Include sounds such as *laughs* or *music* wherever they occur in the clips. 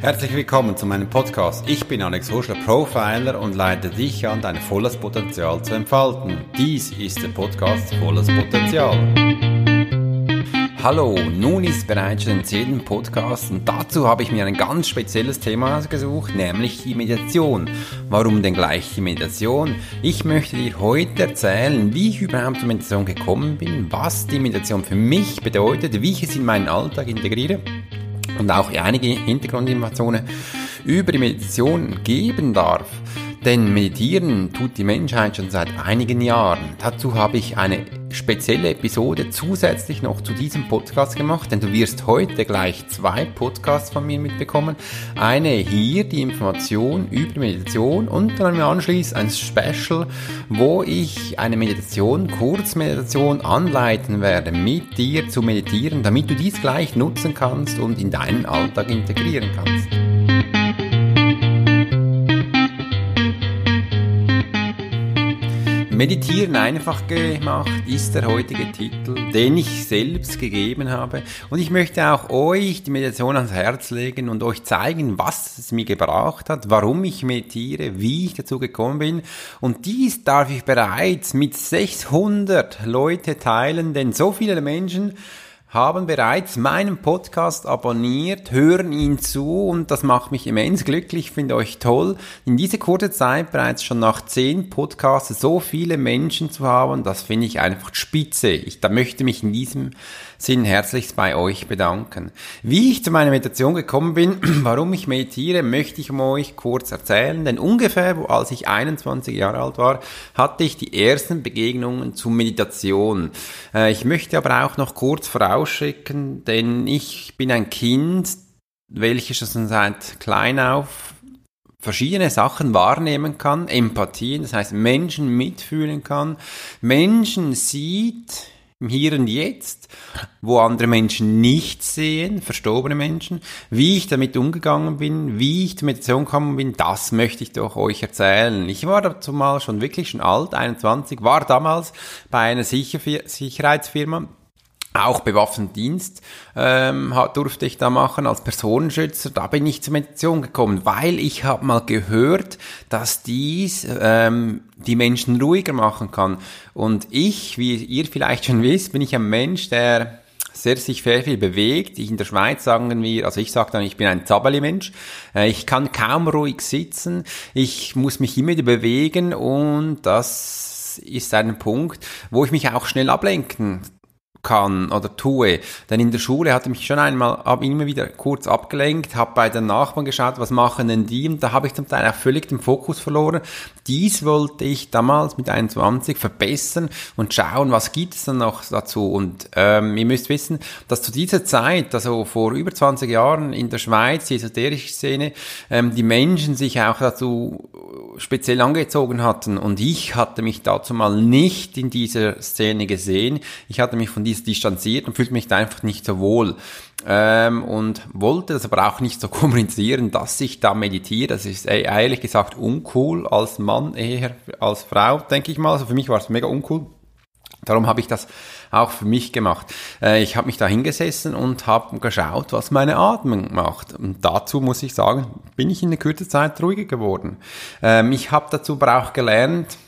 Herzlich willkommen zu meinem Podcast. Ich bin Alex Huschler, Profiler und leite dich an, dein volles Potenzial zu entfalten. Dies ist der Podcast Volles Potenzial. Hallo, nun ist bereits schon den zehnten Podcast und dazu habe ich mir ein ganz spezielles Thema ausgesucht, nämlich die Meditation. Warum denn gleich die Meditation? Ich möchte dir heute erzählen, wie ich überhaupt zur Meditation gekommen bin, was die Meditation für mich bedeutet, wie ich es in meinen Alltag integriere und auch einige Hintergrundinformationen über die Meditation geben darf. Denn meditieren tut die Menschheit schon seit einigen Jahren. Dazu habe ich eine spezielle Episode zusätzlich noch zu diesem Podcast gemacht, denn du wirst heute gleich zwei Podcasts von mir mitbekommen. Eine hier, die Information über Meditation und dann anschließend ein Special, wo ich eine Meditation, Kurzmeditation anleiten werde, mit dir zu meditieren, damit du dies gleich nutzen kannst und in deinen Alltag integrieren kannst. Meditieren einfach gemacht ist der heutige Titel, den ich selbst gegeben habe. Und ich möchte auch euch die Meditation ans Herz legen und euch zeigen, was es mir gebraucht hat, warum ich meditiere, wie ich dazu gekommen bin. Und dies darf ich bereits mit 600 Leute teilen, denn so viele Menschen haben bereits meinen Podcast abonniert, hören ihn zu und das macht mich immens glücklich, finde euch toll. In dieser kurzen Zeit bereits schon nach zehn Podcasts so viele Menschen zu haben, das finde ich einfach spitze. Ich da möchte mich in diesem Sinn herzlichst bei euch bedanken. Wie ich zu meiner Meditation gekommen bin, *clears throat* warum ich meditiere, möchte ich euch kurz erzählen, denn ungefähr, als ich 21 Jahre alt war, hatte ich die ersten Begegnungen zu Meditation. Äh, ich möchte aber auch noch kurz vorausschicken, denn ich bin ein Kind, welches schon seit klein auf verschiedene Sachen wahrnehmen kann, Empathie, das heißt Menschen mitfühlen kann, Menschen sieht, im Hier und Jetzt, wo andere Menschen nicht sehen, verstorbene Menschen, wie ich damit umgegangen bin, wie ich zur Meditation gekommen bin, das möchte ich doch euch erzählen. Ich war dazu mal schon wirklich schon alt, 21, war damals bei einer Sicher Sicherheitsfirma, auch bewaffneten Dienst ähm, durfte ich da machen als Personenschützer. Da bin ich zur Meditation gekommen, weil ich habe mal gehört, dass dies ähm, die Menschen ruhiger machen kann. Und ich, wie ihr vielleicht schon wisst, bin ich ein Mensch, der sehr sich sehr viel bewegt. Ich in der Schweiz sagen wir, also ich sage dann, ich bin ein Zabali-Mensch. Äh, ich kann kaum ruhig sitzen. Ich muss mich immer wieder bewegen und das ist ein Punkt, wo ich mich auch schnell ablenken kann oder tue. Denn in der Schule hatte mich schon einmal hab immer wieder kurz abgelenkt, habe bei den Nachbarn geschaut, was machen denn die und da habe ich zum Teil auch völlig den Fokus verloren. Dies wollte ich damals mit 21 verbessern und schauen, was gibt es dann noch dazu. Und ähm, ihr müsst wissen, dass zu dieser Zeit, also vor über 20 Jahren in der Schweiz, die esoterische Szene, ähm, die Menschen sich auch dazu speziell angezogen hatten und ich hatte mich dazu mal nicht in dieser Szene gesehen. Ich hatte mich von dies distanziert und fühlte mich da einfach nicht so wohl. Ähm, und wollte das aber auch nicht so *laughs* kommunizieren, dass ich da meditiere. Das ist ehrlich gesagt uncool als Mann eher als Frau, denke ich mal. Also für mich war es mega uncool. Darum habe ich das auch für mich gemacht. Äh, ich habe mich da hingesessen und habe geschaut, was meine Atmung macht. Und dazu muss ich sagen, bin ich in der kurzen Zeit ruhiger geworden. Ähm, ich habe dazu aber auch gelernt,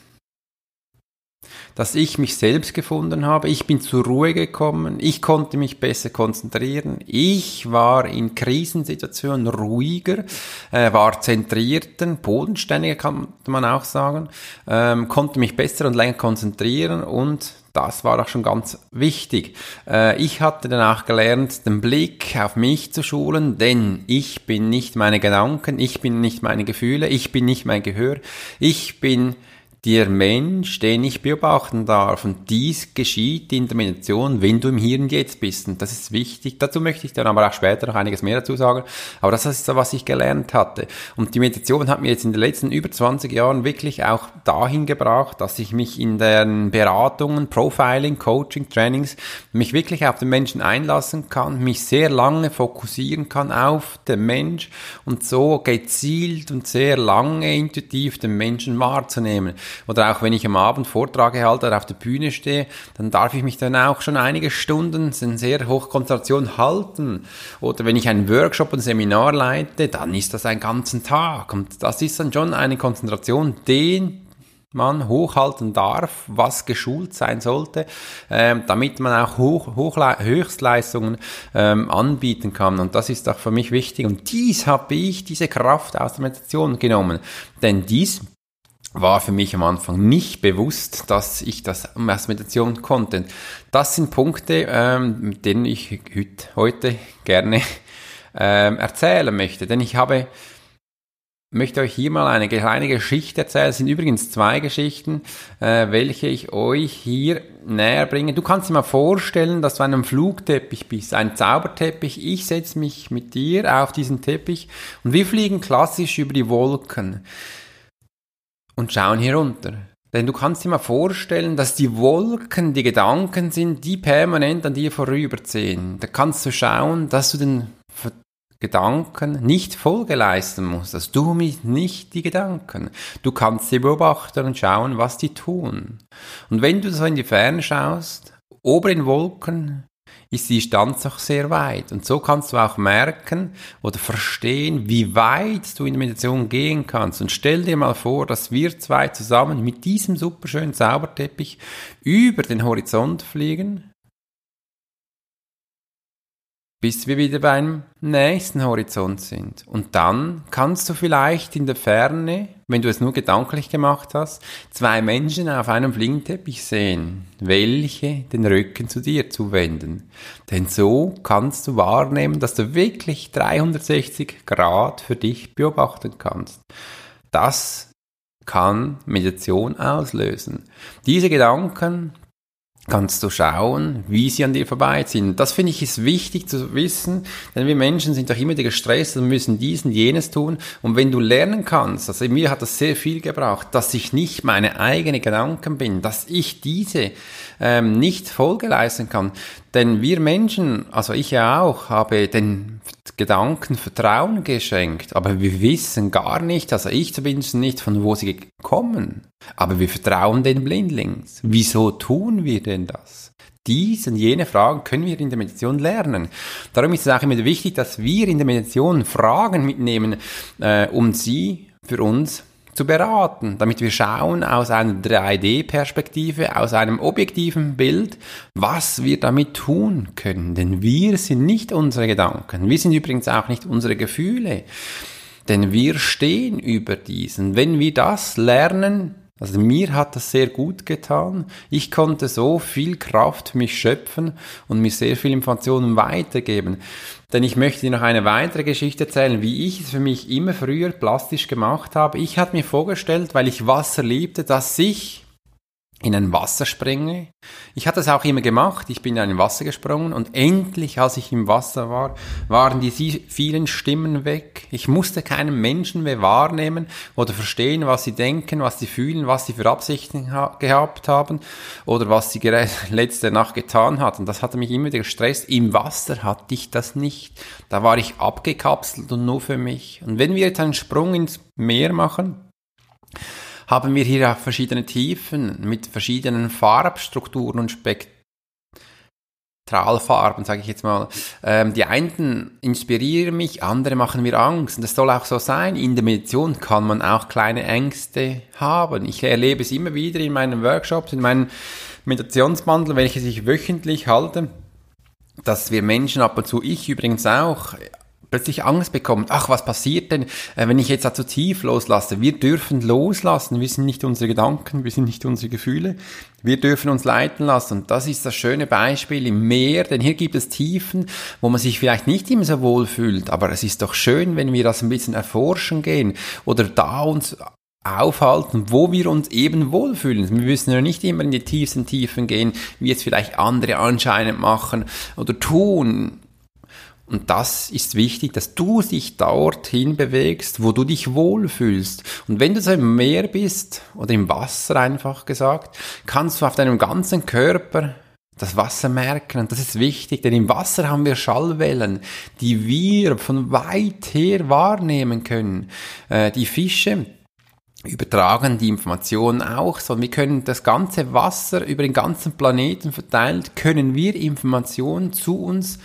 dass ich mich selbst gefunden habe. Ich bin zur Ruhe gekommen. Ich konnte mich besser konzentrieren. Ich war in Krisensituationen ruhiger, äh, war zentrierter, bodenständiger kann man auch sagen, ähm, konnte mich besser und länger konzentrieren und das war auch schon ganz wichtig. Äh, ich hatte danach gelernt, den Blick auf mich zu schulen, denn ich bin nicht meine Gedanken, ich bin nicht meine Gefühle, ich bin nicht mein Gehör, ich bin der Mensch, den ich beobachten darf. Und dies geschieht in der Meditation, wenn du im Hier und Jetzt bist. Und das ist wichtig. Dazu möchte ich dann aber auch später noch einiges mehr dazu sagen. Aber das ist so, was ich gelernt hatte. Und die Meditation hat mir jetzt in den letzten über 20 Jahren wirklich auch dahin gebracht, dass ich mich in den Beratungen, Profiling, Coaching, Trainings, mich wirklich auf den Menschen einlassen kann, mich sehr lange fokussieren kann auf den Mensch und so gezielt und sehr lange intuitiv den Menschen wahrzunehmen. Oder auch wenn ich am Abend Vortrage halte oder auf der Bühne stehe, dann darf ich mich dann auch schon einige Stunden in sehr hoch Konzentration halten. Oder wenn ich einen Workshop, ein Seminar leite, dann ist das ein ganzen Tag. Und das ist dann schon eine Konzentration, den man hochhalten darf, was geschult sein sollte, ähm, damit man auch hoch, hoch, Höchstleistungen ähm, anbieten kann. Und das ist auch für mich wichtig. Und dies habe ich, diese Kraft aus der Meditation genommen. Denn dies war für mich am Anfang nicht bewusst, dass ich das aus Meditation konnte. Das sind Punkte, ähm, mit denen ich heute gerne ähm, erzählen möchte. Denn ich habe möchte euch hier mal eine kleine Geschichte erzählen. Es sind übrigens zwei Geschichten, äh, welche ich euch hier näher bringe. Du kannst dir mal vorstellen, dass du einem Flugteppich bist, ein Zauberteppich. Ich setze mich mit dir auf diesen Teppich und wir fliegen klassisch über die Wolken und schauen hier runter. Denn du kannst dir mal vorstellen, dass die Wolken die Gedanken sind, die permanent an dir vorüberziehen. Da kannst du schauen, dass du den Gedanken nicht Folge leisten musst, dass du mich nicht die Gedanken. Du kannst sie beobachten und schauen, was die tun. Und wenn du so in die Ferne schaust, oben in Wolken, ist die Distanz auch sehr weit. Und so kannst du auch merken oder verstehen, wie weit du in der Meditation gehen kannst. Und stell dir mal vor, dass wir zwei zusammen mit diesem superschönen Zauberteppich über den Horizont fliegen bis wir wieder beim nächsten Horizont sind. Und dann kannst du vielleicht in der Ferne, wenn du es nur gedanklich gemacht hast, zwei Menschen auf einem Flingenteppich sehen, welche den Rücken zu dir zuwenden. Denn so kannst du wahrnehmen, dass du wirklich 360 Grad für dich beobachten kannst. Das kann Meditation auslösen. Diese Gedanken kannst du schauen, wie sie an dir vorbeiziehen. Das finde ich ist wichtig zu wissen, denn wir Menschen sind doch immer gestresst und müssen dies und jenes tun. Und wenn du lernen kannst, also mir hat das sehr viel gebraucht, dass ich nicht meine eigenen Gedanken bin, dass ich diese ähm, nicht Folge leisten kann. Denn wir Menschen, also ich ja auch, habe den Gedanken Vertrauen geschenkt, aber wir wissen gar nicht, also ich zumindest nicht, von wo sie kommen. Aber wir vertrauen den Blindlings. Wieso tun wir denn das? Dies und jene Fragen können wir in der Meditation lernen. Darum ist es auch immer wichtig, dass wir in der Meditation Fragen mitnehmen, äh, um sie für uns zu beraten, damit wir schauen aus einer 3D-Perspektive, aus einem objektiven Bild, was wir damit tun können. Denn wir sind nicht unsere Gedanken. Wir sind übrigens auch nicht unsere Gefühle. Denn wir stehen über diesen. Wenn wir das lernen, also mir hat das sehr gut getan. Ich konnte so viel Kraft für mich schöpfen und mir sehr viel Informationen weitergeben. Denn ich möchte dir noch eine weitere Geschichte erzählen, wie ich es für mich immer früher plastisch gemacht habe. Ich hatte mir vorgestellt, weil ich Wasser liebte, dass ich in ein Wasser springe. Ich hatte es auch immer gemacht. Ich bin in ein Wasser gesprungen und endlich, als ich im Wasser war, waren die vielen Stimmen weg. Ich musste keinen Menschen mehr wahrnehmen oder verstehen, was sie denken, was sie fühlen, was sie für Absichten gehabt haben oder was sie *laughs* letzte Nacht getan hatten. Das hatte mich immer wieder gestresst. Im Wasser hatte ich das nicht. Da war ich abgekapselt und nur für mich. Und wenn wir jetzt einen Sprung ins Meer machen, haben wir hier auch verschiedene Tiefen mit verschiedenen Farbstrukturen und Spektralfarben, sage ich jetzt mal. Ähm, die einen inspirieren mich, andere machen mir Angst. Und das soll auch so sein. In der Meditation kann man auch kleine Ängste haben. Ich erlebe es immer wieder in meinen Workshops, in meinen Meditationsbundle, welche ich wöchentlich halte dass wir Menschen ab und zu, ich übrigens auch, plötzlich Angst bekommt, ach, was passiert denn, äh, wenn ich jetzt da zu tief loslasse? Wir dürfen loslassen, wir sind nicht unsere Gedanken, wir sind nicht unsere Gefühle, wir dürfen uns leiten lassen. Und das ist das schöne Beispiel im Meer, denn hier gibt es Tiefen, wo man sich vielleicht nicht immer so wohl fühlt, aber es ist doch schön, wenn wir das ein bisschen erforschen gehen oder da uns aufhalten, wo wir uns eben wohlfühlen. Wir müssen ja nicht immer in die tiefsten Tiefen gehen, wie es vielleicht andere anscheinend machen oder tun. Und das ist wichtig, dass du dich dorthin bewegst, wo du dich wohlfühlst. Und wenn du so im Meer bist oder im Wasser einfach gesagt, kannst du auf deinem ganzen Körper das Wasser merken. Und das ist wichtig, denn im Wasser haben wir Schallwellen, die wir von weit her wahrnehmen können. Äh, die Fische, übertragen die Informationen auch, sondern wir können das ganze Wasser über den ganzen Planeten verteilt, können wir Informationen zu uns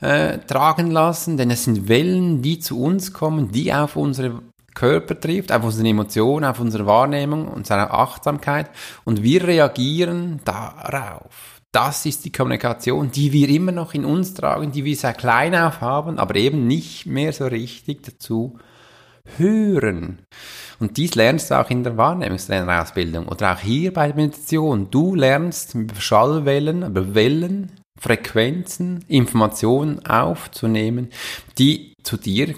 äh, tragen lassen, denn es sind Wellen, die zu uns kommen, die auf unsere Körper trifft, auf unsere Emotionen, auf unsere Wahrnehmung, unsere Achtsamkeit und wir reagieren darauf. Das ist die Kommunikation, die wir immer noch in uns tragen, die wir sehr klein auf haben, aber eben nicht mehr so richtig dazu hören. Und dies lernst du auch in der Wahrnehmungstrainerausbildung oder auch hier bei der Meditation. Du lernst Schallwellen, über Wellen, Frequenzen, Informationen aufzunehmen, die zu dir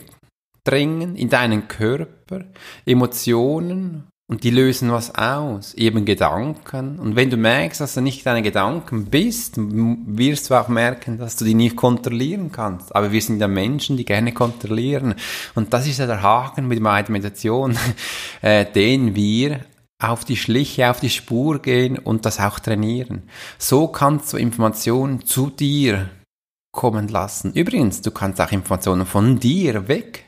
drängen, in deinen Körper, Emotionen und die lösen was aus, eben Gedanken. Und wenn du merkst, dass du nicht deine Gedanken bist, wirst du auch merken, dass du die nicht kontrollieren kannst. Aber wir sind ja Menschen, die gerne kontrollieren. Und das ist ja der Haken mit meiner Meditation, *laughs* äh, den wir auf die Schliche, auf die Spur gehen und das auch trainieren. So kannst du Informationen zu dir kommen lassen. Übrigens, du kannst auch Informationen von dir weg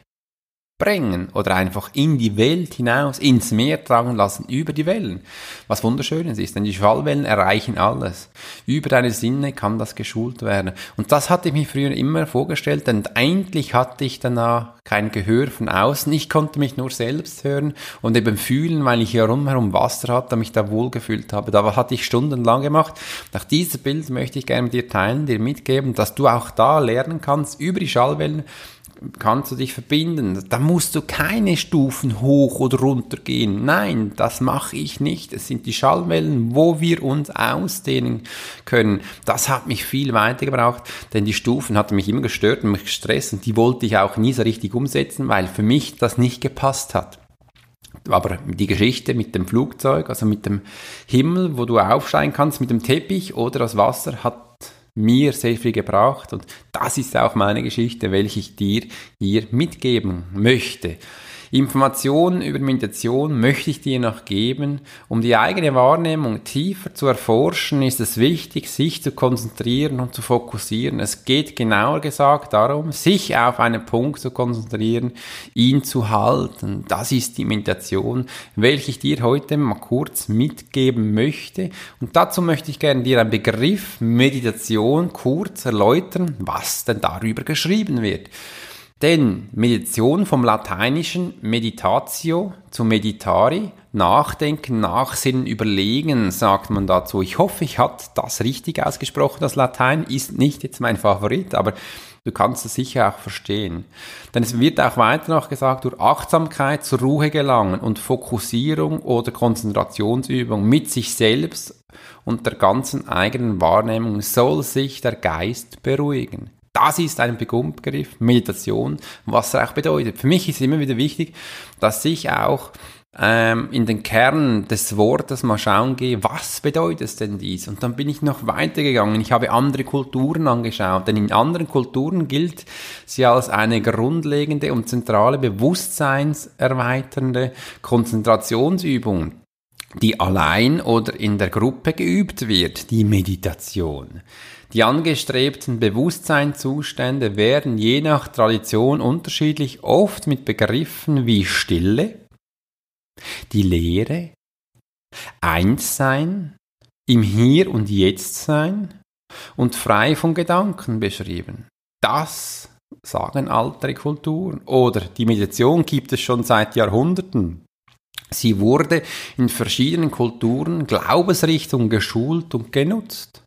bringen oder einfach in die Welt hinaus, ins Meer tragen lassen, über die Wellen. Was wunderschönes ist, denn die Schallwellen erreichen alles. Über deine Sinne kann das geschult werden. Und das hatte ich mir früher immer vorgestellt, denn eigentlich hatte ich danach kein Gehör von außen. Ich konnte mich nur selbst hören und eben fühlen, weil ich hier rumherum Wasser hatte mich da wohlgefühlt habe. Da hatte ich stundenlang gemacht. Nach diesem Bild möchte ich gerne mit dir teilen, dir mitgeben, dass du auch da lernen kannst, über die Schallwellen kannst du dich verbinden. Da musst du keine Stufen hoch oder runter gehen. Nein, das mache ich nicht. Es sind die Schallwellen, wo wir uns ausdehnen können. Das hat mich viel weiter gebraucht, denn die Stufen hatten mich immer gestört und mich gestresst und die wollte ich auch nie so richtig umsetzen, weil für mich das nicht gepasst hat. Aber die Geschichte mit dem Flugzeug, also mit dem Himmel, wo du aufsteigen kannst, mit dem Teppich oder das Wasser, hat mir sehr viel gebracht und das ist auch meine Geschichte, welche ich dir hier mitgeben möchte. Informationen über Meditation möchte ich dir noch geben. Um die eigene Wahrnehmung tiefer zu erforschen, ist es wichtig, sich zu konzentrieren und zu fokussieren. Es geht genauer gesagt darum, sich auf einen Punkt zu konzentrieren, ihn zu halten. Das ist die Meditation, welche ich dir heute mal kurz mitgeben möchte. Und dazu möchte ich gerne dir einen Begriff Meditation kurz erläutern, was denn darüber geschrieben wird. Denn Meditation vom lateinischen meditatio zu meditari, nachdenken, nachsinnen, überlegen, sagt man dazu. Ich hoffe, ich habe das richtig ausgesprochen. Das Latein ist nicht jetzt mein Favorit, aber du kannst es sicher auch verstehen. Denn es wird auch weiter noch gesagt, durch Achtsamkeit zur Ruhe gelangen und Fokussierung oder Konzentrationsübung mit sich selbst und der ganzen eigenen Wahrnehmung soll sich der Geist beruhigen. Das ist ein Begriff, Meditation, was er auch bedeutet. Für mich ist immer wieder wichtig, dass ich auch ähm, in den Kern des Wortes mal schauen gehe, was bedeutet denn dies? Und dann bin ich noch weitergegangen. Ich habe andere Kulturen angeschaut, denn in anderen Kulturen gilt sie als eine grundlegende und zentrale bewusstseinserweiternde Konzentrationsübung die allein oder in der Gruppe geübt wird, die Meditation. Die angestrebten Bewusstseinszustände werden je nach Tradition unterschiedlich oft mit Begriffen wie Stille, die Lehre, Einssein, im Hier und Jetzt sein und frei von Gedanken beschrieben. Das sagen altere Kulturen. Oder die Meditation gibt es schon seit Jahrhunderten. Sie wurde in verschiedenen Kulturen, Glaubensrichtungen geschult und genutzt.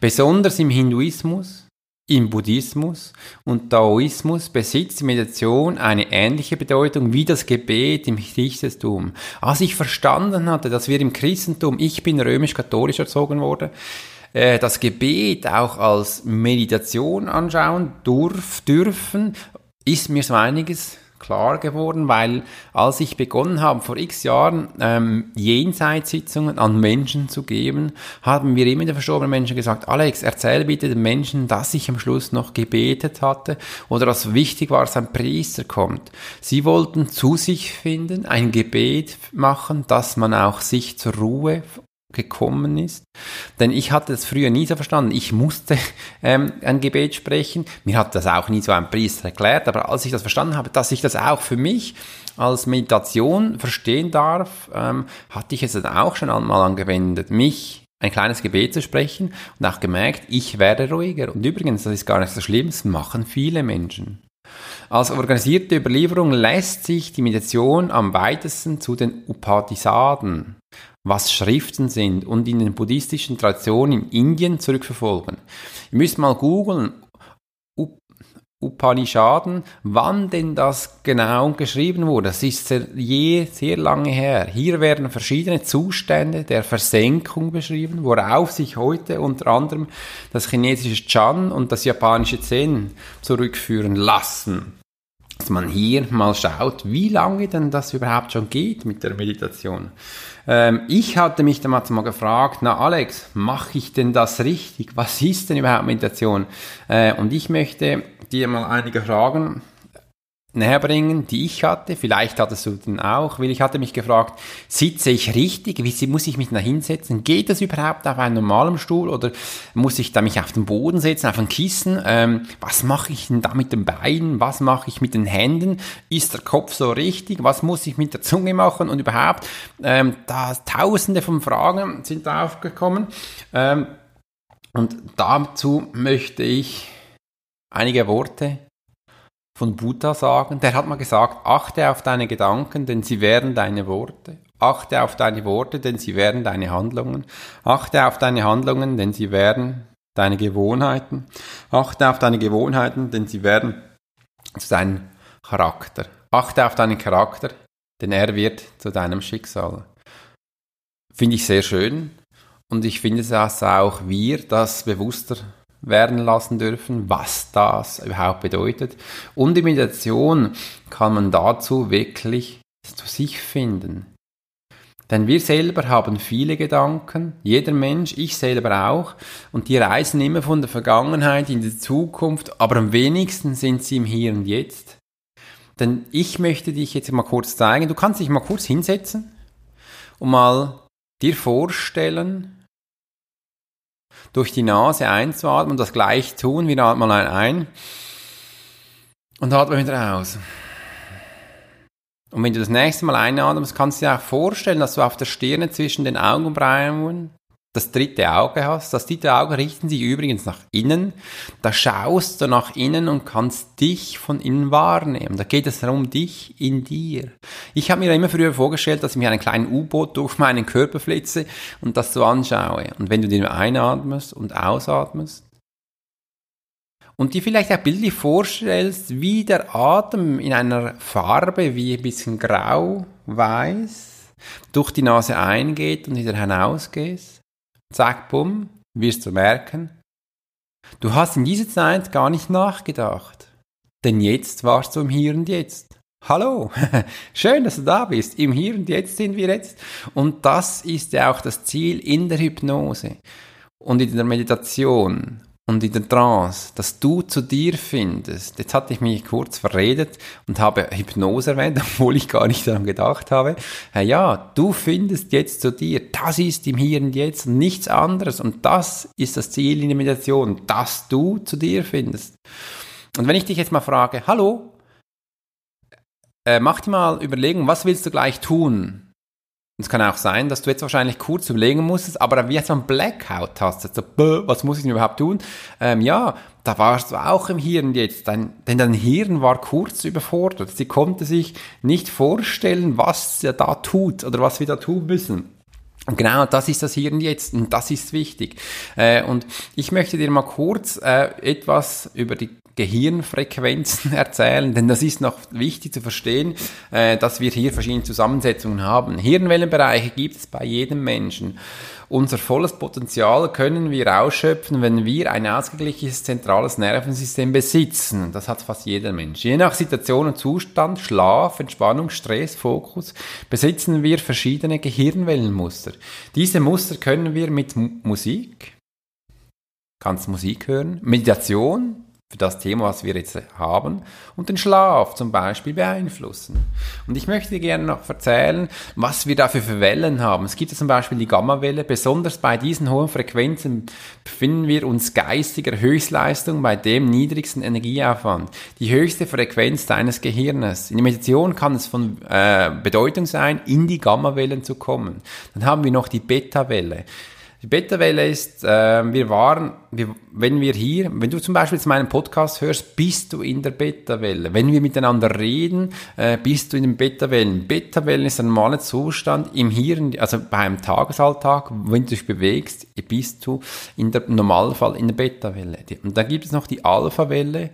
Besonders im Hinduismus, im Buddhismus und Daoismus besitzt die Meditation eine ähnliche Bedeutung wie das Gebet im Christentum. Als ich verstanden hatte, dass wir im Christentum, ich bin römisch-katholisch erzogen worden, äh, das Gebet auch als Meditation anschauen durf, dürfen, ist mir so einiges klar geworden, weil als ich begonnen habe, vor x Jahren ähm, Jenseitssitzungen an Menschen zu geben, haben mir immer die verstorbenen Menschen gesagt, Alex, erzähl bitte den Menschen, dass ich am Schluss noch gebetet hatte oder dass wichtig war, dass ein Priester kommt. Sie wollten zu sich finden, ein Gebet machen, dass man auch sich zur Ruhe gekommen ist. Denn ich hatte es früher nie so verstanden. Ich musste *laughs* ähm, ein Gebet sprechen. Mir hat das auch nie so ein Priester erklärt, aber als ich das verstanden habe, dass ich das auch für mich als Meditation verstehen darf, ähm, hatte ich es dann auch schon einmal angewendet, mich ein kleines Gebet zu sprechen und auch gemerkt, ich werde ruhiger. Und übrigens, das ist gar nicht so schlimm, das machen viele Menschen. Als organisierte Überlieferung lässt sich die Meditation am weitesten zu den Upanishaden, was Schriften sind, und in den buddhistischen Traditionen in Indien zurückverfolgen. Ihr müsst mal googeln, Upanishaden, wann denn das genau geschrieben wurde. Das ist sehr, je sehr lange her. Hier werden verschiedene Zustände der Versenkung beschrieben, worauf sich heute unter anderem das chinesische Chan und das japanische Zen zurückführen lassen. Dass man hier mal schaut, wie lange denn das überhaupt schon geht mit der Meditation. Ähm, ich hatte mich damals mal gefragt, na Alex, mache ich denn das richtig? Was ist denn überhaupt Meditation? Äh, und ich möchte dir mal einige Fragen näher bringen, die ich hatte. Vielleicht hattest du den auch, weil ich hatte mich gefragt, sitze ich richtig? Wie muss ich mich da hinsetzen? Geht das überhaupt auf einem normalen Stuhl oder muss ich da mich auf den Boden setzen, auf ein Kissen? Ähm, was mache ich denn da mit den Beinen? Was mache ich mit den Händen? Ist der Kopf so richtig? Was muss ich mit der Zunge machen? Und überhaupt, ähm, da tausende von Fragen sind da aufgekommen. Ähm, und dazu möchte ich einige Worte von Buddha sagen. Der hat mal gesagt, achte auf deine Gedanken, denn sie wären deine Worte. Achte auf deine Worte, denn sie wären deine Handlungen. Achte auf deine Handlungen, denn sie wären deine Gewohnheiten. Achte auf deine Gewohnheiten, denn sie werden zu deinem Charakter. Achte auf deinen Charakter, denn er wird zu deinem Schicksal. Finde ich sehr schön. Und ich finde, dass auch wir das bewusster werden lassen dürfen, was das überhaupt bedeutet. Und die Meditation kann man dazu wirklich zu sich finden. Denn wir selber haben viele Gedanken, jeder Mensch, ich selber auch, und die reisen immer von der Vergangenheit in die Zukunft, aber am wenigsten sind sie im Hier und Jetzt. Denn ich möchte dich jetzt mal kurz zeigen, du kannst dich mal kurz hinsetzen und mal dir vorstellen, durch die Nase einzuatmen und das gleich tun. Wir atmen mal ein und atmen wieder aus. Und wenn du das nächste Mal einatmest, kannst du dir auch vorstellen, dass du auf der Stirne zwischen den Augenbrauen das dritte Auge hast. Das dritte Auge richten sich übrigens nach innen. Da schaust du nach innen und kannst dich von innen wahrnehmen. Da geht es darum, dich in dir. Ich habe mir immer früher vorgestellt, dass ich mir einen kleinen U-Boot durch meinen Körper flitze und das so anschaue. Und wenn du den einatmest und ausatmest, und dir vielleicht auch bildlich vorstellst, wie der Atem in einer Farbe wie ein bisschen grau, weiß, durch die Nase eingeht und wieder hinausgeht zack, bumm, wirst du merken, du hast in dieser Zeit gar nicht nachgedacht. Denn jetzt warst du im Hier und Jetzt. Hallo, *laughs* schön, dass du da bist. Im Hier und Jetzt sind wir jetzt. Und das ist ja auch das Ziel in der Hypnose und in der Meditation und in der Trance, dass du zu dir findest. Jetzt hatte ich mich kurz verredet und habe Hypnose erwähnt, *laughs* obwohl ich gar nicht daran gedacht habe. Ja, du findest jetzt zu dir. Das ist im Hier und Jetzt und nichts anderes. Und das ist das Ziel in der Meditation, dass du zu dir findest. Und wenn ich dich jetzt mal frage, hallo, äh, mach dir mal Überlegen, was willst du gleich tun? Es kann auch sein, dass du jetzt wahrscheinlich kurz überlegen musstest, aber wie so ein Blackout hast, so, was muss ich denn überhaupt tun? Ähm, ja, da warst du auch im Hirn jetzt, dein, denn dein Hirn war kurz überfordert. Sie konnte sich nicht vorstellen, was er da tut oder was wir da tun müssen. Und genau das ist das Hier und Jetzt und das ist wichtig. Äh, und ich möchte dir mal kurz äh, etwas über die Gehirnfrequenzen *laughs* erzählen, denn das ist noch wichtig zu verstehen, äh, dass wir hier verschiedene Zusammensetzungen haben. Hirnwellenbereiche gibt es bei jedem Menschen. Unser volles Potenzial können wir ausschöpfen, wenn wir ein ausgeglichenes zentrales Nervensystem besitzen. Das hat fast jeder Mensch. Je nach Situation und Zustand, Schlaf, Entspannung, Stress, Fokus, besitzen wir verschiedene Gehirnwellenmuster. Diese Muster können wir mit Musik, kannst Musik hören, Meditation, für das Thema, was wir jetzt haben, und den Schlaf zum Beispiel beeinflussen. Und ich möchte gerne noch erzählen, was wir dafür für Wellen haben. Es gibt ja zum Beispiel die Gammawelle. Besonders bei diesen hohen Frequenzen befinden wir uns geistiger Höchstleistung bei dem niedrigsten Energieaufwand. Die höchste Frequenz deines Gehirnes. In der Meditation kann es von äh, Bedeutung sein, in die Gammawellen zu kommen. Dann haben wir noch die Beta-Welle. Die Beta-Welle ist, äh, wir waren, wir, wenn wir hier, wenn du zum Beispiel jetzt meinen Podcast hörst, bist du in der Beta-Welle. Wenn wir miteinander reden, äh, bist du in den Beta-Wellen. Beta-Wellen ist ein normaler Zustand im Hirn, also beim Tagesalltag, wenn du dich bewegst, bist du in der, im Normalfall in der Beta-Welle. Und dann gibt es noch die Alpha-Welle.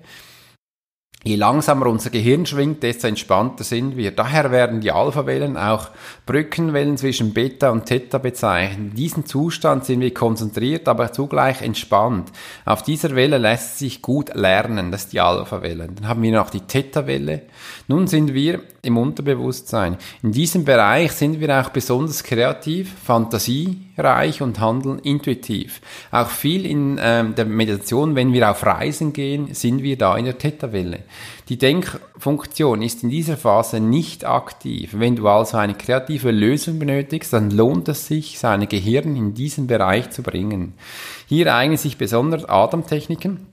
Je langsamer unser Gehirn schwingt, desto entspannter sind wir. Daher werden die Alpha-Wellen auch Brückenwellen zwischen Beta und Theta bezeichnet. In diesem Zustand sind wir konzentriert, aber zugleich entspannt. Auf dieser Welle lässt sich gut lernen, das ist die Alpha-Welle. Dann haben wir noch die Theta-Welle. Nun sind wir im Unterbewusstsein. In diesem Bereich sind wir auch besonders kreativ, fantasiereich und handeln intuitiv. Auch viel in ähm, der Meditation, wenn wir auf Reisen gehen, sind wir da in der Theta-Welle. Die Denkfunktion ist in dieser Phase nicht aktiv. Wenn du also eine kreative Lösung benötigst, dann lohnt es sich, seine Gehirn in diesen Bereich zu bringen. Hier eignen sich besonders Atemtechniken,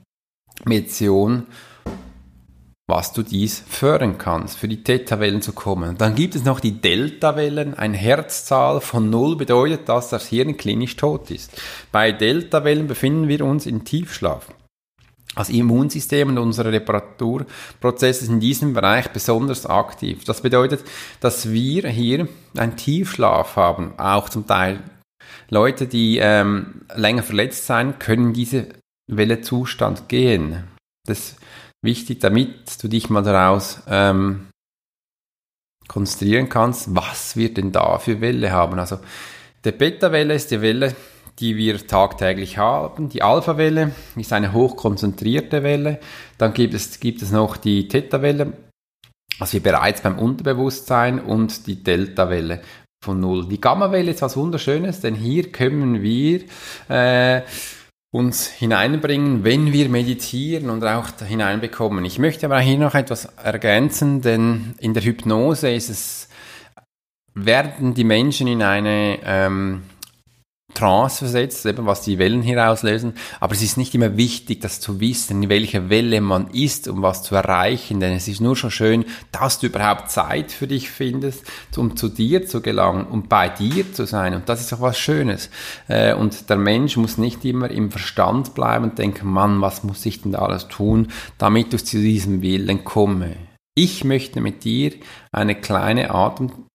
Meditation, was du dies fördern kannst, für die Theta-Wellen zu kommen. Dann gibt es noch die Delta-Wellen. Ein Herzzahl von Null bedeutet, dass das Hirn klinisch tot ist. Bei Delta-Wellen befinden wir uns in Tiefschlaf. Das Immunsystem und unsere Reparaturprozesse sind in diesem Bereich besonders aktiv. Das bedeutet, dass wir hier einen Tiefschlaf haben. Auch zum Teil Leute, die ähm, länger verletzt sein, können diese Wellezustand gehen. Das wichtig, damit du dich mal daraus ähm, konzentrieren kannst, was wir denn da für Welle haben. Also der Beta-Welle ist die Welle, die wir tagtäglich haben. Die Alpha-Welle ist eine hochkonzentrierte Welle. Dann gibt es, gibt es noch die Theta-Welle, also wir bereits beim Unterbewusstsein und die Delta-Welle von Null. Die Gamma-Welle ist was Wunderschönes, denn hier können wir äh, uns hineinbringen, wenn wir meditieren und auch hineinbekommen. Ich möchte aber hier noch etwas ergänzen, denn in der Hypnose ist es, werden die Menschen in eine ähm, Trance versetzt, eben was die Wellen hier auslösen. Aber es ist nicht immer wichtig, das zu wissen, in welcher Welle man ist, um was zu erreichen. Denn es ist nur schon schön, dass du überhaupt Zeit für dich findest, um zu dir zu gelangen und bei dir zu sein. Und das ist auch was Schönes. Äh, und der Mensch muss nicht immer im Verstand bleiben und denken, Mann, was muss ich denn da alles tun, damit ich zu diesem Willen komme. Ich möchte mit dir eine kleine Atem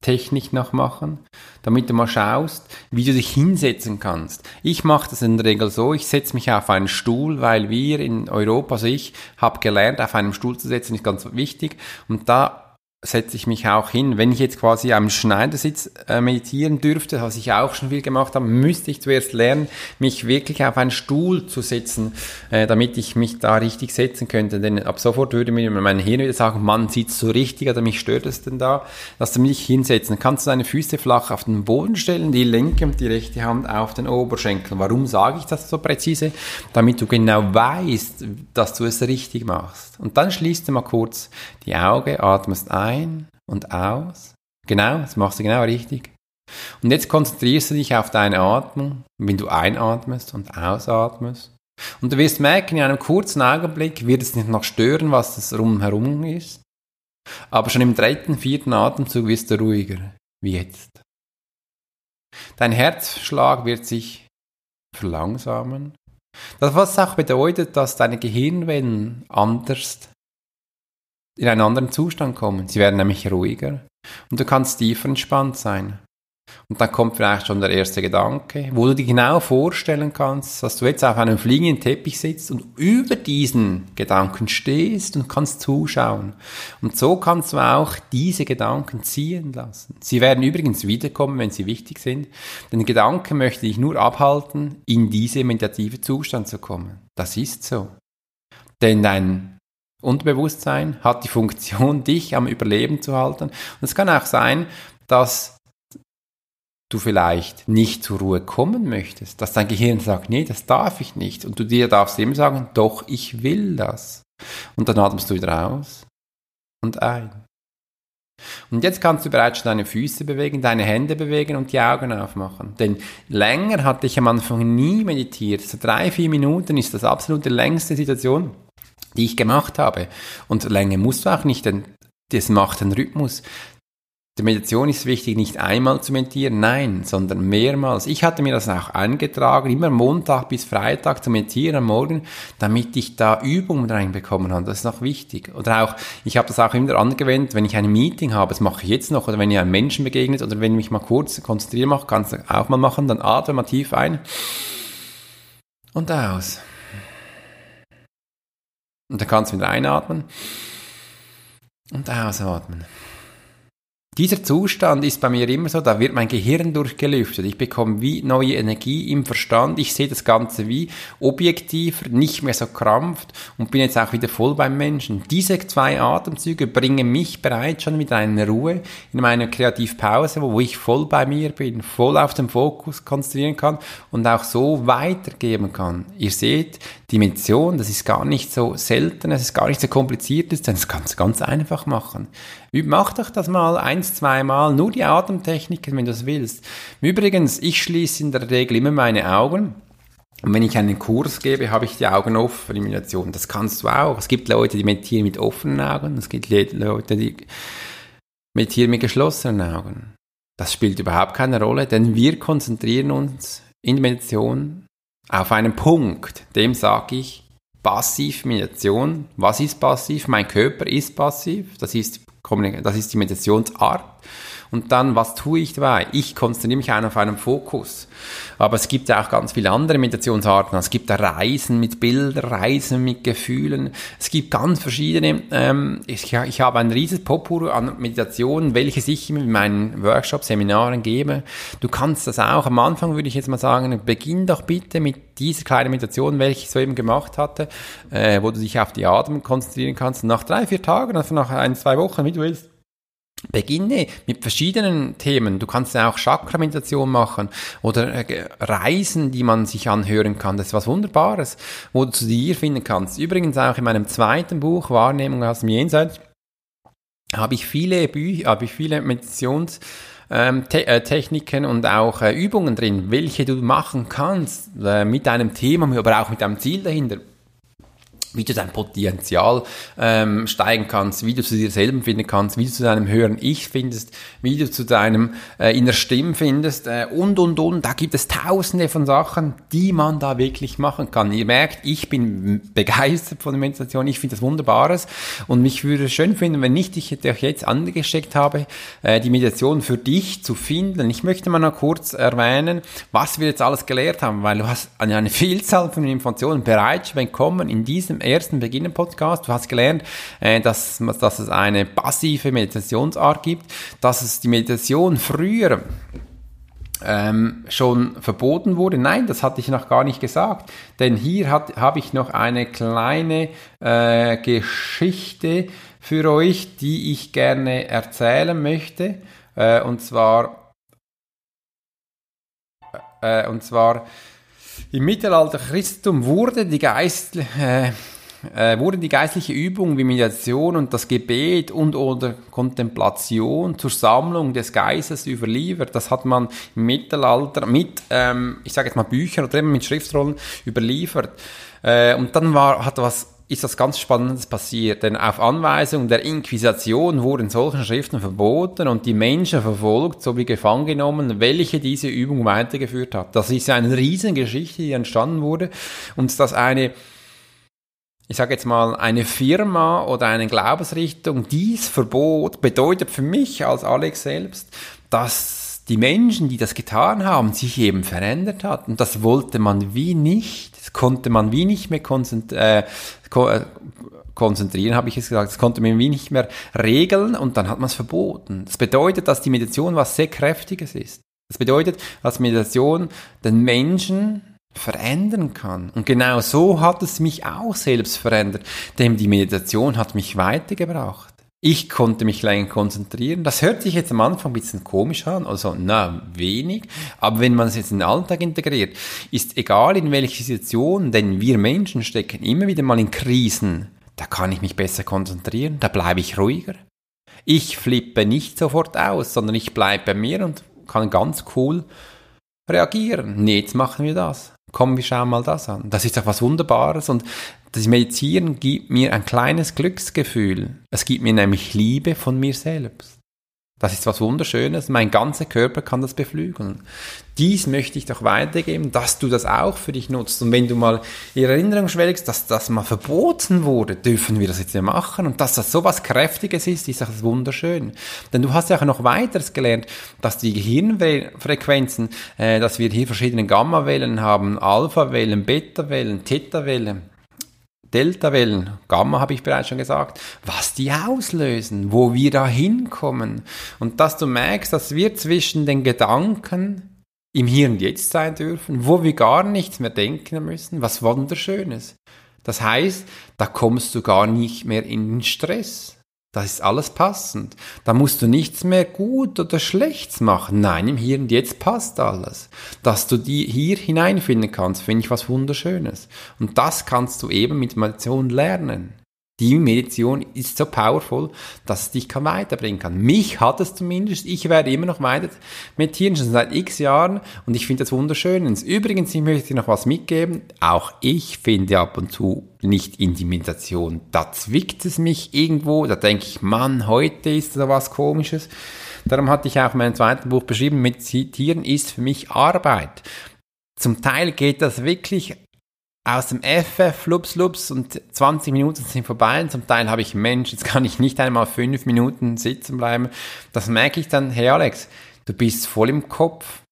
Technik noch machen, damit du mal schaust, wie du dich hinsetzen kannst. Ich mache das in der Regel so, ich setze mich auf einen Stuhl, weil wir in Europa, also ich habe gelernt, auf einem Stuhl zu setzen, ist ganz wichtig. Und da setze ich mich auch hin. Wenn ich jetzt quasi am Schneidersitz äh, meditieren dürfte, was ich auch schon viel gemacht habe, müsste ich zuerst lernen, mich wirklich auf einen Stuhl zu setzen, äh, damit ich mich da richtig setzen könnte. Denn ab sofort würde mir mein Hirn wieder sagen, Mann, sitzt so richtig oder mich stört es denn da? Lass du mich hinsetzen. Dann kannst du deine Füße flach auf den Boden stellen, die linke und die rechte Hand auf den Oberschenkel. Warum sage ich das so präzise? Damit du genau weißt, dass du es richtig machst. Und dann schließt du mal kurz die Augen, atmest ein, ein und aus. Genau, das machst du genau richtig. Und jetzt konzentrierst du dich auf deine Atmung, wenn du einatmest und ausatmest. Und du wirst merken, in einem kurzen Augenblick wird es nicht noch stören, was das rumherum ist. Aber schon im dritten, vierten Atemzug wirst du ruhiger, wie jetzt. Dein Herzschlag wird sich verlangsamen. Das was auch bedeutet, dass deine Gehirnwellen anders in einen anderen Zustand kommen. Sie werden nämlich ruhiger und du kannst tiefer entspannt sein. Und dann kommt vielleicht schon der erste Gedanke, wo du dir genau vorstellen kannst, dass du jetzt auf einem fliegenden Teppich sitzt und über diesen Gedanken stehst und kannst zuschauen. Und so kannst du auch diese Gedanken ziehen lassen. Sie werden übrigens wiederkommen, wenn sie wichtig sind. Denn Gedanke möchte dich nur abhalten, in diese meditative Zustand zu kommen. Das ist so. Denn dein Unterbewusstsein hat die Funktion, *laughs* dich am Überleben zu halten. Und es kann auch sein, dass du vielleicht nicht zur Ruhe kommen möchtest, dass dein Gehirn sagt, nee, das darf ich nicht. Und du dir darfst immer sagen, doch, ich will das. Und dann atmest du wieder aus und ein. Und jetzt kannst du bereits schon deine Füße bewegen, deine Hände bewegen und die Augen aufmachen. Denn länger hatte ich am Anfang nie meditiert. So drei, vier Minuten ist das absolut die längste Situation, die ich gemacht habe. Und Länge musst du auch nicht, denn das macht den Rhythmus. Die Meditation ist wichtig, nicht einmal zu meditieren, nein, sondern mehrmals. Ich hatte mir das auch eingetragen, immer Montag bis Freitag zu meditieren am Morgen, damit ich da Übungen reinbekommen habe. Das ist noch wichtig. Oder auch, ich habe das auch immer angewendet, wenn ich ein Meeting habe, das mache ich jetzt noch, oder wenn ihr einem Menschen begegnet, oder wenn ich mich mal kurz konzentrieren mache, kannst du auch mal machen, dann atme mal tief ein und aus. Und dann kannst du wieder einatmen und ausatmen. Dieser Zustand ist bei mir immer so, da wird mein Gehirn durchgelüftet. Ich bekomme wie neue Energie im Verstand. Ich sehe das Ganze wie objektiver, nicht mehr so krampft und bin jetzt auch wieder voll beim Menschen. Diese zwei Atemzüge bringen mich bereits schon mit einer Ruhe in meiner Kreativpause, wo ich voll bei mir bin, voll auf den Fokus konzentrieren kann und auch so weitergeben kann. Ihr seht, die Meditation, das ist gar nicht so selten, es ist gar nicht so kompliziert, das kannst du ganz einfach machen. Mach doch das mal eins, zweimal, nur die Atemtechniken, wenn du es willst. Übrigens, ich schließe in der Regel immer meine Augen. Und wenn ich einen Kurs gebe, habe ich die Augen offen für Meditation. Das kannst du auch. Es gibt Leute, die meditieren mit offenen Augen. Es gibt Leute, die meditieren mit geschlossenen Augen. Das spielt überhaupt keine Rolle, denn wir konzentrieren uns in der Meditation auf einen Punkt. Dem sage ich passiv Meditation. Was ist passiv? Mein Körper ist passiv. Das ist das ist die Meditationsart. Und dann, was tue ich dabei? Ich konzentriere mich auf einen Fokus. Aber es gibt ja auch ganz viele andere Meditationsarten. Es gibt Reisen mit Bildern, Reisen mit Gefühlen. Es gibt ganz verschiedene. Ähm, ich, ich habe ein riesiges Popur an Meditationen, welches ich in meinen Workshops, Seminaren gebe. Du kannst das auch. Am Anfang würde ich jetzt mal sagen, beginn doch bitte mit dieser kleinen Meditation, welche ich soeben gemacht hatte, äh, wo du dich auf die Atmung konzentrieren kannst. Nach drei, vier Tagen, also nach ein, zwei Wochen, wie du willst, Beginne mit verschiedenen Themen. Du kannst ja auch Chakra-Meditation machen oder äh, Reisen, die man sich anhören kann. Das ist was Wunderbares, wo du zu dir finden kannst. Übrigens auch in meinem zweiten Buch, Wahrnehmung aus dem Jenseits, habe ich viele Bücher, habe ich viele Meditations- ähm, Te äh, Techniken und auch äh, Übungen drin, welche du machen kannst äh, mit deinem Thema, aber auch mit deinem Ziel dahinter wie du dein Potenzial ähm, steigen kannst, wie du zu dir selber finden kannst, wie du zu deinem höheren Ich findest, wie du zu deinem äh, inner Stimm findest äh, und, und, und. Da gibt es tausende von Sachen, die man da wirklich machen kann. Ihr merkt, ich bin begeistert von der Meditation, ich finde das Wunderbares und mich würde es schön finden, wenn ich dich jetzt angesteckt habe, äh, die Meditation für dich zu finden. Ich möchte mal noch kurz erwähnen, was wir jetzt alles gelehrt haben, weil du hast eine Vielzahl von Informationen bereits bekommen in diesem ersten Beginner-Podcast. Du hast gelernt, äh, dass, dass es eine passive Meditationsart gibt, dass es die Meditation früher ähm, schon verboten wurde. Nein, das hatte ich noch gar nicht gesagt, denn hier habe ich noch eine kleine äh, Geschichte für euch, die ich gerne erzählen möchte. Äh, und zwar, äh, und zwar im Mittelalter Christentum wurde die, Geist, äh, wurde die geistliche Übung wie Meditation und das Gebet und oder Kontemplation zur Sammlung des Geistes überliefert. Das hat man im Mittelalter mit, ähm, ich sage jetzt mal Büchern oder eben mit Schriftrollen überliefert. Äh, und dann war, hat was ist was ganz Spannendes passiert, denn auf Anweisung der Inquisition wurden solche Schriften verboten und die Menschen verfolgt sowie gefangen genommen, welche diese Übung weitergeführt hat. Das ist eine Riesengeschichte, die entstanden wurde und dass eine ich sage jetzt mal, eine Firma oder eine Glaubensrichtung dies Verbot bedeutet für mich als Alex selbst, dass die Menschen, die das getan haben, sich eben verändert hat. Und das wollte man wie nicht, das konnte man wie nicht mehr konzentrieren. Äh, äh, konzentrieren, habe ich es gesagt. Das konnte man wie nicht mehr regeln und dann hat man es verboten. Das bedeutet, dass die Meditation was sehr Kräftiges ist. Das bedeutet, dass Meditation den Menschen verändern kann. Und genau so hat es mich auch selbst verändert, denn die Meditation hat mich weitergebracht. Ich konnte mich länger konzentrieren. Das hört sich jetzt am Anfang ein bisschen komisch an, also na, wenig. Aber wenn man es jetzt in den Alltag integriert, ist egal in welche Situation, denn wir Menschen stecken immer wieder mal in Krisen. Da kann ich mich besser konzentrieren, da bleibe ich ruhiger. Ich flippe nicht sofort aus, sondern ich bleibe bei mir und kann ganz cool reagieren. Nee, jetzt machen wir das. Komm, wir schauen mal das an. Das ist doch was Wunderbares und das Meditieren gibt mir ein kleines Glücksgefühl. Es gibt mir nämlich Liebe von mir selbst. Das ist was Wunderschönes. Mein ganzer Körper kann das beflügeln. Dies möchte ich doch weitergeben, dass du das auch für dich nutzt. Und wenn du mal in Erinnerung schwelgst, dass das mal verboten wurde, dürfen wir das jetzt ja machen. Und dass das so was Kräftiges ist, ist das wunderschön. Denn du hast ja auch noch weiteres gelernt, dass die Gehirnfrequenzen, äh, dass wir hier verschiedene Gammawellen haben, Alpha-Wellen, Beta-Wellen, Theta-Wellen. Delta-Wellen, Gamma habe ich bereits schon gesagt, was die auslösen, wo wir da hinkommen. Und dass du merkst, dass wir zwischen den Gedanken im Hier und Jetzt sein dürfen, wo wir gar nichts mehr denken müssen, was wunderschönes. Das heißt, da kommst du gar nicht mehr in den Stress. Das ist alles passend. Da musst du nichts mehr gut oder schlecht machen. Nein, im Hier und Jetzt passt alles. Dass du die hier hineinfinden kannst, finde ich was Wunderschönes. Und das kannst du eben mit Meditation lernen. Die Meditation ist so powerful, dass es dich kann weiterbringen kann. Mich hat es zumindest. Ich werde immer noch weiter meditieren, schon seit x Jahren. Und ich finde das wunderschön. Und übrigens, ich möchte dir noch was mitgeben. Auch ich finde ab und zu nicht in die Meditation. Da zwickt es mich irgendwo. Da denke ich, Mann, heute ist da was Komisches. Darum hatte ich auch in meinem zweiten Buch beschrieben, Meditieren ist für mich Arbeit. Zum Teil geht das wirklich aus dem FF, flups, flups und 20 Minuten sind vorbei und zum Teil habe ich, Mensch, jetzt kann ich nicht einmal fünf Minuten sitzen bleiben. Das merke ich dann, hey Alex, du bist voll im Kopf,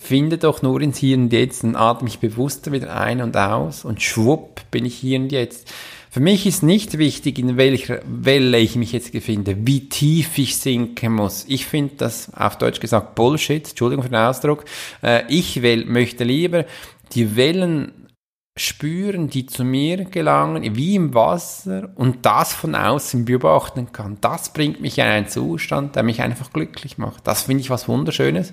finde doch nur ins Hier und Jetzt und atme mich bewusster wieder ein und aus und schwupp bin ich hier und jetzt. Für mich ist nicht wichtig, in welcher Welle ich mich jetzt befinde, wie tief ich sinken muss. Ich finde das auf Deutsch gesagt Bullshit, Entschuldigung für den Ausdruck. Äh, ich will, möchte lieber die Wellen spüren, die zu mir gelangen, wie im Wasser und das von außen beobachten kann. Das bringt mich in einen Zustand, der mich einfach glücklich macht. Das finde ich was Wunderschönes.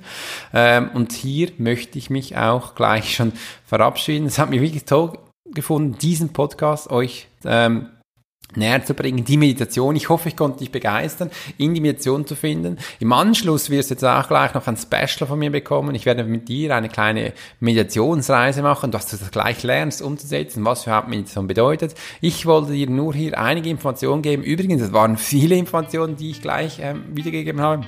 Ähm, und hier möchte ich mich auch gleich schon verabschieden. Es hat mich wirklich toll gefunden, diesen Podcast euch ähm, näher zu bringen, die Meditation. Ich hoffe, ich konnte dich begeistern, in die Meditation zu finden. Im Anschluss wirst du jetzt auch gleich noch ein Special von mir bekommen. Ich werde mit dir eine kleine Meditationsreise machen, dass du das gleich lernst umzusetzen, was überhaupt Meditation bedeutet. Ich wollte dir nur hier einige Informationen geben. Übrigens, es waren viele Informationen, die ich gleich ähm, wiedergegeben habe.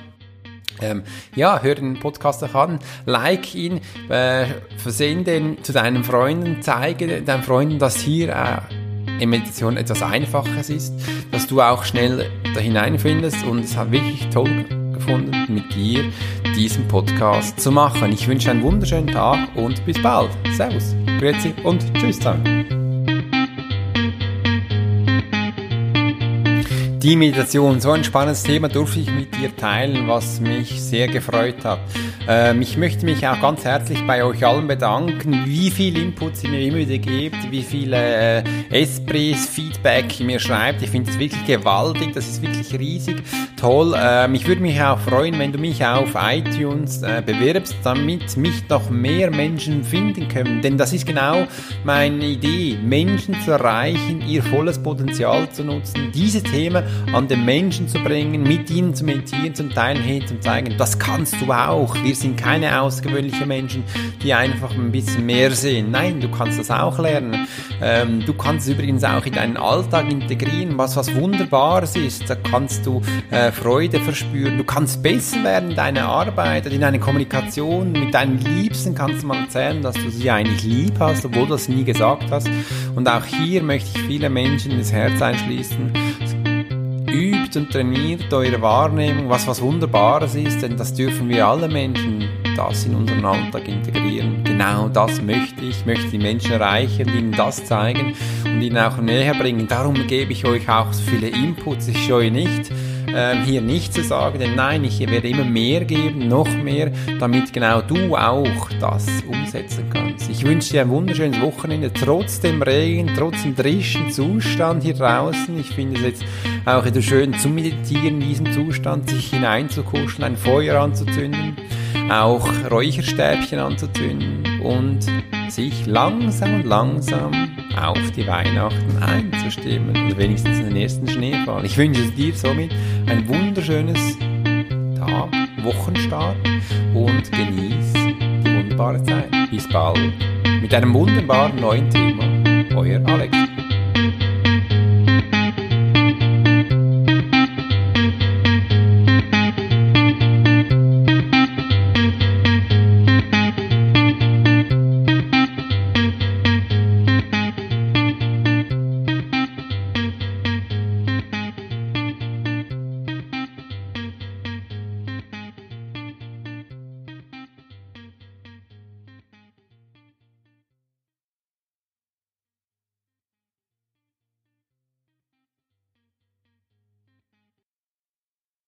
Ähm, ja, hör den Podcast auch an, like ihn, äh, versende ihn zu deinen Freunden, zeige deinen Freunden, dass hier äh, Meditation etwas Einfaches ist, dass du auch schnell da hineinfindest und es hat wirklich toll gefunden, mit dir diesen Podcast zu machen. Ich wünsche einen wunderschönen Tag und bis bald. Servus, grüezi und tschüss dann. Die Meditation, so ein spannendes Thema durfte ich mit dir teilen, was mich sehr gefreut hat. Ähm, ich möchte mich auch ganz herzlich bei euch allen bedanken, wie viel Input ihr mir immer wieder gebt, wie viele äh, Esprits, Feedback ihr mir schreibt. Ich finde es wirklich gewaltig, das ist wirklich riesig, toll. Ähm, ich würde mich auch freuen, wenn du mich auf iTunes äh, bewirbst, damit mich noch mehr Menschen finden können. Denn das ist genau meine Idee, Menschen zu erreichen, ihr volles Potenzial zu nutzen, diese Themen an den Menschen zu bringen, mit ihnen zu meditieren, zum Teilen hin, zum zeigen, das kannst du auch. Wir sind keine außergewöhnlichen Menschen, die einfach ein bisschen mehr sehen. Nein, du kannst das auch lernen. Ähm, du kannst es übrigens auch in deinen Alltag integrieren, was was Wunderbares ist. Da kannst du äh, Freude verspüren. Du kannst besser werden in deiner Arbeit, in deiner Kommunikation. Mit deinen Liebsten kannst du mal erzählen, dass du sie eigentlich lieb hast, obwohl du das nie gesagt hast. Und auch hier möchte ich viele Menschen ins Herz einschließen übt und trainiert eure Wahrnehmung, was was Wunderbares ist, denn das dürfen wir alle Menschen das in unseren Alltag integrieren. Genau das möchte ich, möchte die Menschen erreichen, ihnen das zeigen und ihnen auch näher bringen. Darum gebe ich euch auch so viele Inputs. Ich scheue nicht, äh, hier nicht zu sagen, denn nein, ich werde immer mehr geben, noch mehr, damit genau du auch das umsetzen kannst. Ich wünsche dir ein wunderschönes Wochenende, trotz dem Regen, trotz dem drischen Zustand hier draußen. Ich finde es jetzt auch wieder schön zu meditieren in diesem Zustand, sich hineinzukuscheln, ein Feuer anzuzünden, auch Räucherstäbchen anzuzünden und sich langsam und langsam auf die Weihnachten einzustimmen und wenigstens den ersten Schneefall. Ich wünsche dir somit ein wunderschönes Tag, Wochenstart und genieß die wunderbare Zeit. Bis bald mit einem wunderbaren neuen Thema. Euer Alex.